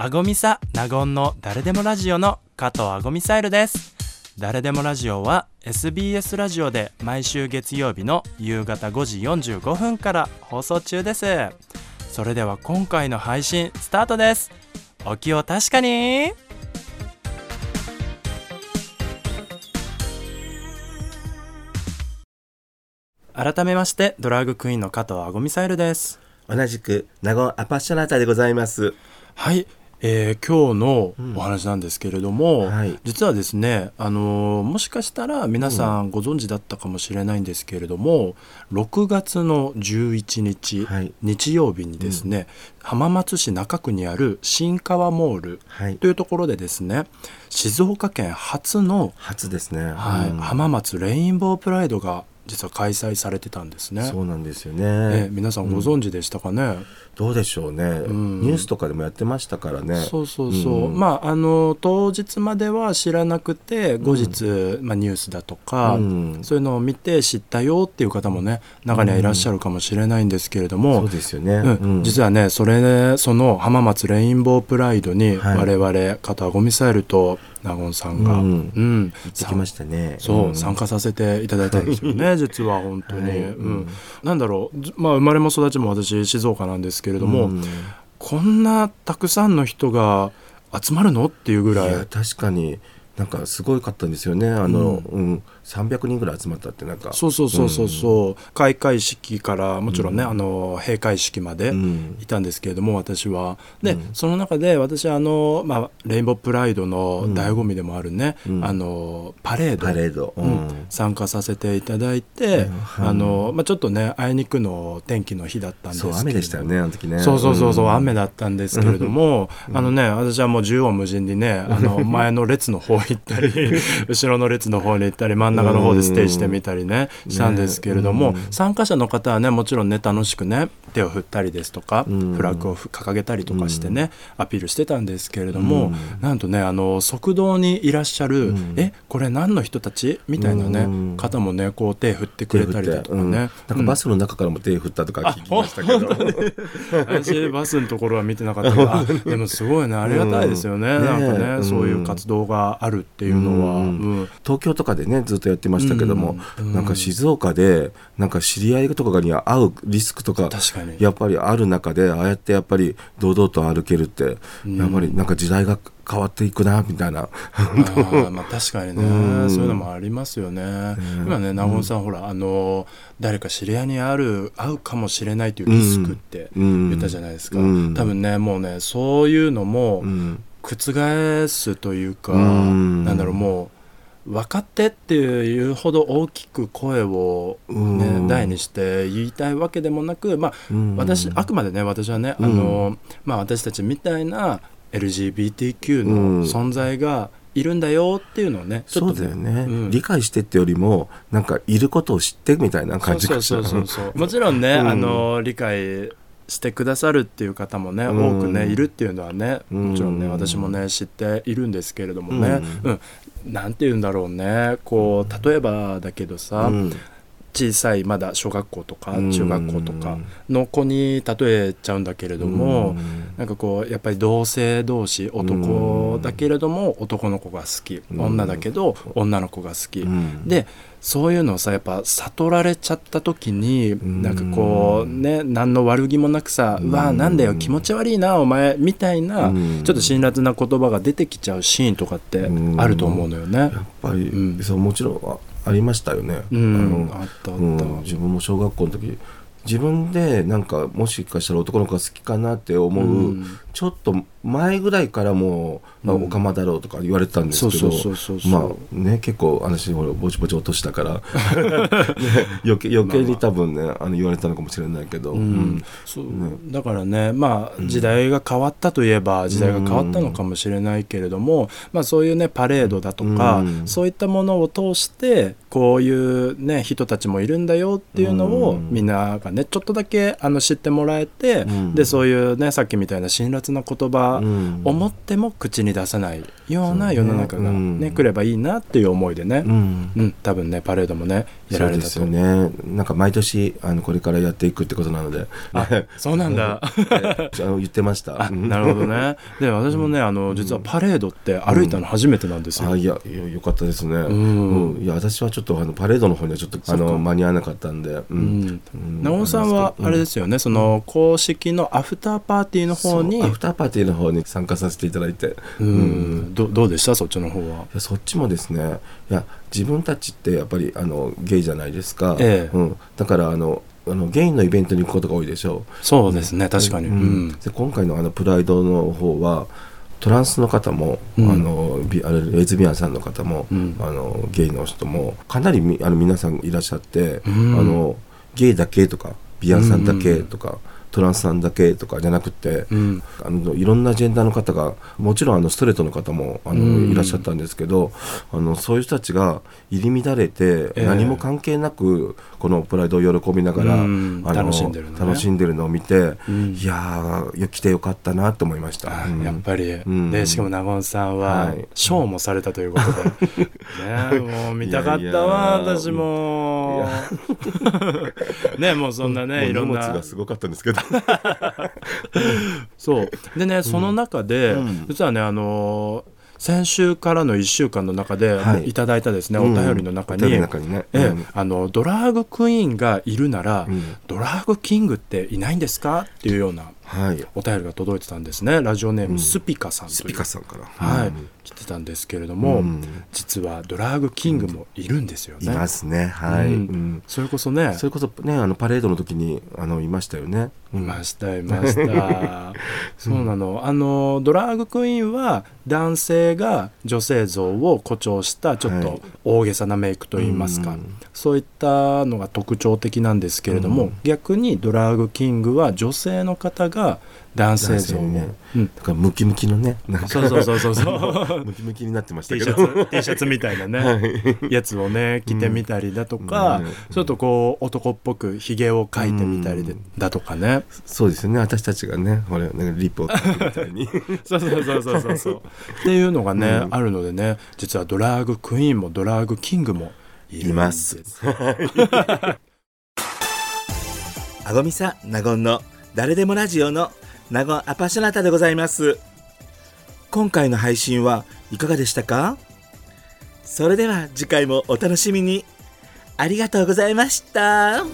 あごみさ納言の誰でもラジオの加藤あごみサイルです。誰でもラジオは SBS ラジオで毎週月曜日の夕方5時45分から放送中です。それでは今回の配信スタートです。お気を確かに。改めましてドラッグクイーンの加藤あごみサイルです。同じく名護アパッショナータでございます。はい、えー今日のお話なんですけれども、はい。実はですね、あのーもしかしたら皆さんご存知だったかもしれないんですけれども、6月の11日、はい。日曜日にですね、浜松市中区にある新川モールはい。というところでですね静岡県初の、初ですね。はいうん。浜松レインボープライドが実は開催されてたんですね。そうなんですよえーね。皆さんご存知でしたかね、どうでしょうね、ん。ニュースとかでもやってましたからね。そうそうそう、うんまああの当日までは知らなくて後日、まあ、ニュースだとか、うん。そういうのを見て知ったよっていう方もね中にはいらっしゃるかもしれないんですけれども、そうですよね。うん。実はねそれその浜松レインボープライドにはい。我々加藤ゴミサイルと納言さんが、うん。うん。行ってきましたね。そう、ん。参加させていただいたんですよね 実は本当に、はい。うん。なんだろう。ずまあ生まれも育ちも私静岡なんですけれども、うん。こんなたくさんの人が集まるの？っていうぐらい。いや確かになんかすごいかったんですよね。あの、うん、300人ぐらい集まったってなんか。そうそうそうそうそう、開会式からもちろんね、あの閉会式までうんいたんですけれども私は。で、うん。その中で私はあの、まあ、レインボープライドの醍醐味でもあるね、うん。あのパレード。パレード。ううん。ん参加させていただいて、うん。あのまあ、ちょっとねあいにくの天気の日だったんですけそうれども。雨でしたよねあの時ね。そうそうそうそう、ん。雨だったんですけれども、あのね私はもう縦横無尽にねあの 前の列の方行ったり 後ろの列の方に行ったり真ん中の方でステージで見たりねしたんですけれども、うん。参加者の方はねもちろんね楽しくね手を振ったりですとか、うん。フラッグを掲げたりとかしてね、アピールしてたんですけれども、うん。なんとねあの側道にいらっしゃる、うん。えこれ何の人たち？みたいなね、うん。方もねこう手振ってくれたりだとかね。うん。なんかバスの中からも手振ったとか聞きましたけど。私バスのところは見てなかったけど あでもすごいねありがたいですよね、うん。なんかね、そういう活動があるっていうのは、東京とかでねずっとやってましたけども、うんなんか静岡でなんか知り合いとかに会うリスクとか確かに。やっぱりある中でああやってやっぱり堂々と歩けるって、やっぱりなんか時代が変わっていくなみたいな。まあ確かにね、うん。そういうのもありますよね、今ね納言さん、ほらあの誰か知り合いにある会うかもしれないというリスクってうん。言ったじゃないですか、うん。多分ねもうねそういうのもうん。覆すというか、うん。なんだろうもう分かってっていうほど大きく声を、ねうん。大にして言いたいわけでもなく、まあうん。私あくまでね私はね、あのまあ、私たちみたいな LGBTQ うん。の存在がいるんだよっていうのをねそうだよね、うん。理解してってよりもなんかいることを知ってみたいな感じそうがそうそうそう。もちろんね、うん。あの理解してくださるっていう方もね、うん。多くねいるっていうのはねもちろんね、うん。私もね知っているんですけれどもね、ううんなんて言うんだろうね。こう例えばだけどさ、うん小さいまだ小学校とかうん。中学校とかの子に例えちゃうんだけれども、うん。なんかこうやっぱり同性同士男だけれども男の子が好き、うん。女だけど女の子が好き、うん。でそういうのをさやっぱ悟られちゃった時に、ん。なんかこうね何の悪気もなくさ「うわなんだよ気持ち悪いなお前」みたいな、うん。ちょっと辛辣な言葉が出てきちゃうシーンとかってあると思うのよね。やっぱり、うん。そうもちろんあありましたよね。自分も小学校の時自分でなんかもしかしたら男の子が好きかなって思う、うんちょっと前ぐらいからもう、まあ、うん。おかまだろうとか言われてたんですけどまあね結構話ほらぼちぼち落としたから、ね、余計余計に多分ねあの言われたのかもしれないけど、うん。そう。だからねまあ時代が変わったといえば時代が変わったのかもしれないけれども、まあ、そういうねパレードだとか、うん。そういったものを通してこういうね人たちもいるんだよっていうのをうん。みんながねちょっとだけあの知ってもらえて、うん。でそういうねさっきみたいな辛辣な言葉うん。思っても口に出さないような世の中がねね来ればいいなっていう思いでね、うん。うん、多分ねパレードもねやられたと。そうですよね。なんか毎年あのこれからやっていくってことなので。あそうなんだ。あの言ってました。あなるほどね。で私もねあの実はパレードって歩いたの初めてなんですよ、あいやよかったですね、ん。うん。いや私はちょっとあのパレードの方にはちょっとあの間に合わなかったんで、ううん。ん。うんさんはあれですよね、その公式のアフターパーティーの方にアフターパーティーの方に参加させていただいて、うん。どどうでした？そっちの方は。いやそっちもですね。いや自分たちってやっぱりあのゲイじゃないですか、ええ。うん、だからあのあのゲイのイベントに行くことが多いでしょ。そうですね。確かに、う、うん。で今回のあのプライドの方はトランスの方も、うん。あのビあのレズビアンさんの方も、うん。あのゲイの人もかなりみあの皆さんいらっしゃって、うん。あのゲイだけとかビアンさんだけとか、トランスさんだけとかじゃなくて、うん。あのいろんなジェンダーの方がもちろんあのストレートの方もあの、うん。いらっしゃったんですけどあのそういう人たちが入り乱れて、ええ。何も関係なくこのプライドを喜びながら、うん。あの楽しんでるのね。楽しんでるのを見て、うん。いやー来てよかったなと思いました。やっぱり、ん。でしかも納言さんははい。もされたということで、ねもう見たかったわ私も。ねもうそんなねいろんな。荷物がすごかったんですけど そう。でねその中で、うん。実はねあのー先週からの1週間の中で、はい。い、ただいたですねお便りの中に,、うん。あのドラァグクイーンがいるなら、うん。ドラァグキングっていないんですか？っていうようなはい。お便りが届いてたんですね。ラジオネーム、うん。スピカさんスピカさんから、はい、うん。来てたんですけれども、うん。実はドラァグキングもいるんですよね。いますね。はい、うん。うん。それこそね。それこそねあのパレードの時にあのいましたよね、いましたいました。そうなの。あのドラァグクイーンは男性が女性像を誇張したちょっとはい。大げさなメイクといいますか、うん。そういったのが特徴的なんですけれども、うん。逆にドラァグキングは女性の方が男性像を、男性ねうん。だからムキムキのねなんか。そうそうそうそうそう。ムキムキになってました T けシどャツ T シャツみたいなね、やつをね着てみたりだとか、うん。ちょっとこう男っぽくひげを描いてみたりで、うん。だとかね。そうですよね。私たちがねほらなんかリップを描くみたいに そうそうそうそうそう。そうっていうのがね、うん。あるのでね実はドラァグクイーンもドラァグキングもいるんいまですすあごみさなごんの誰でもラジオの名護アパショナタでございます。今回の配信はいかがでしたか？それでは次回もお楽しみに。ありがとうございました。